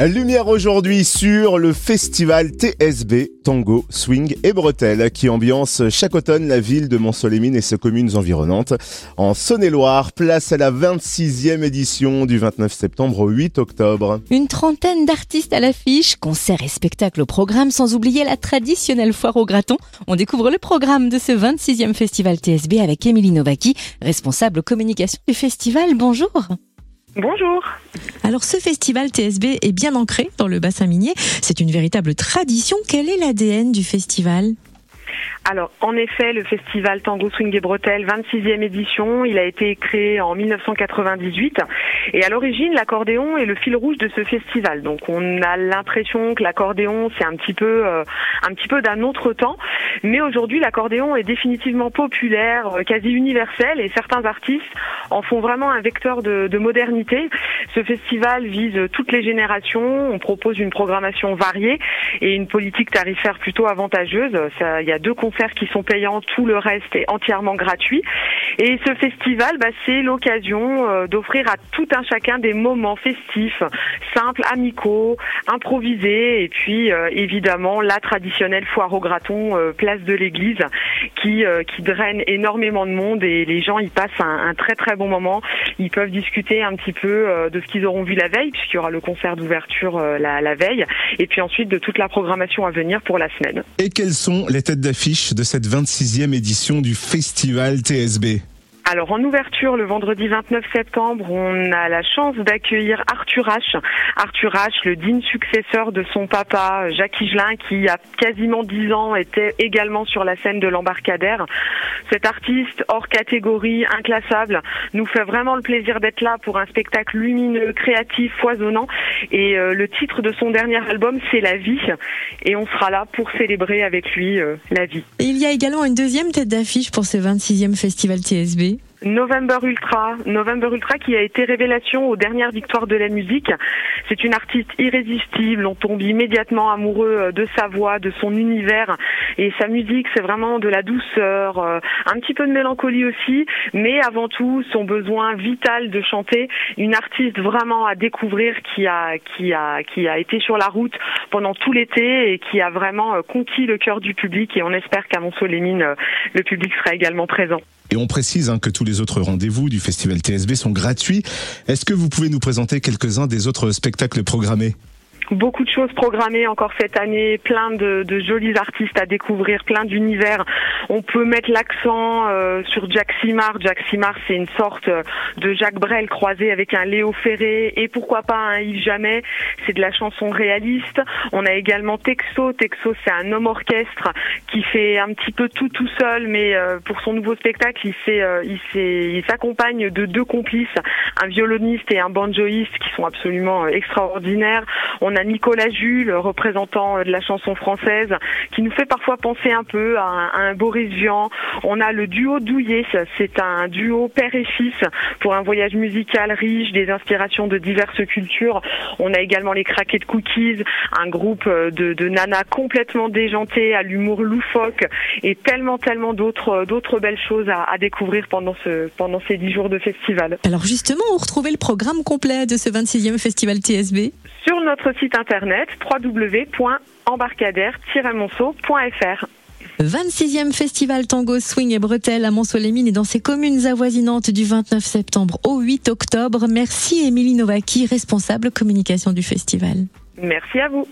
Lumière aujourd'hui sur le festival TSB Tango, Swing et Bretelles qui ambiance chaque automne la ville de Mont-Solémine et ses communes environnantes. En Saône-et-Loire, place à la 26e édition du 29 septembre au 8 octobre. Une trentaine d'artistes à l'affiche, concerts et spectacles au programme, sans oublier la traditionnelle foire au graton. On découvre le programme de ce 26e festival TSB avec Émilie Novaki, responsable communication du festival. Bonjour. Bonjour. Alors ce festival TSB est bien ancré dans le bassin minier. C'est une véritable tradition. Quel est l'ADN du festival? Alors, en effet, le festival Tango Swing et Bretelles, 26e édition, il a été créé en 1998. Et à l'origine, l'accordéon est le fil rouge de ce festival. Donc, on a l'impression que l'accordéon, c'est un petit peu, euh, un petit peu d'un autre temps. Mais aujourd'hui, l'accordéon est définitivement populaire, euh, quasi universel, et certains artistes en font vraiment un vecteur de, de modernité. Ce festival vise toutes les générations. On propose une programmation variée et une politique tarifaire plutôt avantageuse. Deux concerts qui sont payants, tout le reste est entièrement gratuit. Et ce festival, bah, c'est l'occasion euh, d'offrir à tout un chacun des moments festifs, simples, amicaux, improvisés, et puis euh, évidemment la traditionnelle foire au graton, euh, place de l'église, qui qui draine énormément de monde et les gens y passent un, très très bon moment. Ils peuvent discuter un petit peu de ce qu'ils auront vu la veille, puisqu'il y aura le concert d'ouverture la, la veille, et puis ensuite de toute la programmation à venir pour la semaine. Et quelles sont les têtes d'affiche de cette 26e édition du festival TSB alors en ouverture le vendredi 29 septembre, on a la chance d'accueillir Arthur H. Arthur H, le digne successeur de son papa Jacques Higelin qui a quasiment 10 ans était également sur la scène de l'embarcadère. Cet artiste hors catégorie, inclassable, nous fait vraiment le plaisir d'être là pour un spectacle lumineux, créatif, foisonnant et euh, le titre de son dernier album c'est La vie et on sera là pour célébrer avec lui euh, la vie. Et il y a également une deuxième tête d'affiche pour ce 26e festival TSB. November Ultra, November Ultra qui a été révélation aux dernières victoires de la musique. C'est une artiste irrésistible, on tombe immédiatement amoureux euh, de sa voix, de son univers. Et sa musique, c'est vraiment de la douceur, euh, un petit peu de mélancolie aussi, mais avant tout son besoin vital de chanter, une artiste vraiment à découvrir qui a qui a qui a été sur la route pendant tout l'été et qui a vraiment euh, conquis le cœur du public. Et on espère qu'à Mont-Solémine le public sera également présent. Et on précise hein, que tous les autres rendez-vous du festival TSB sont gratuits. Est-ce que vous pouvez nous présenter quelques-uns des autres spectacles programmés? Beaucoup de choses programmées encore cette année, plein de, de jolis artistes à découvrir, plein d'univers. On peut mettre l'accent euh, sur Jack Simard. Jack Simard, c'est une sorte de Jacques Brel croisé avec un Léo Ferré et pourquoi pas un Yves Jamais. C'est de la chanson réaliste. On a également Texo. Texo, c'est un homme orchestre qui fait un petit peu tout tout seul, mais euh, pour son nouveau spectacle, il s'est, euh, il s'accompagne de deux complices, un violoniste et un banjoïste qui sont absolument extraordinaires. On a Nicolas Jules, représentant de la chanson française, qui nous fait parfois penser un peu à un, Boris Vian. On a le duo Douillet, c'est un duo père et fils pour un voyage musical riche, des inspirations de diverses cultures. On a également les Craquets de Cookies, un groupe de, de nanas complètement déjantées, à l'humour loufoque et tellement, tellement d'autres, d'autres belles choses à, à, découvrir pendant, ce, pendant ces dix jours de festival. Alors justement, où retrouver le programme complet de ce 26e festival TSB Sur notre site internet www.embarcadère-monceau.fr. 26e festival Tango Swing et Bretelles à Mont-Solémine et dans ses communes avoisinantes du 29 septembre au 8 octobre. Merci Émilie Novaki, responsable communication du festival. Merci à vous.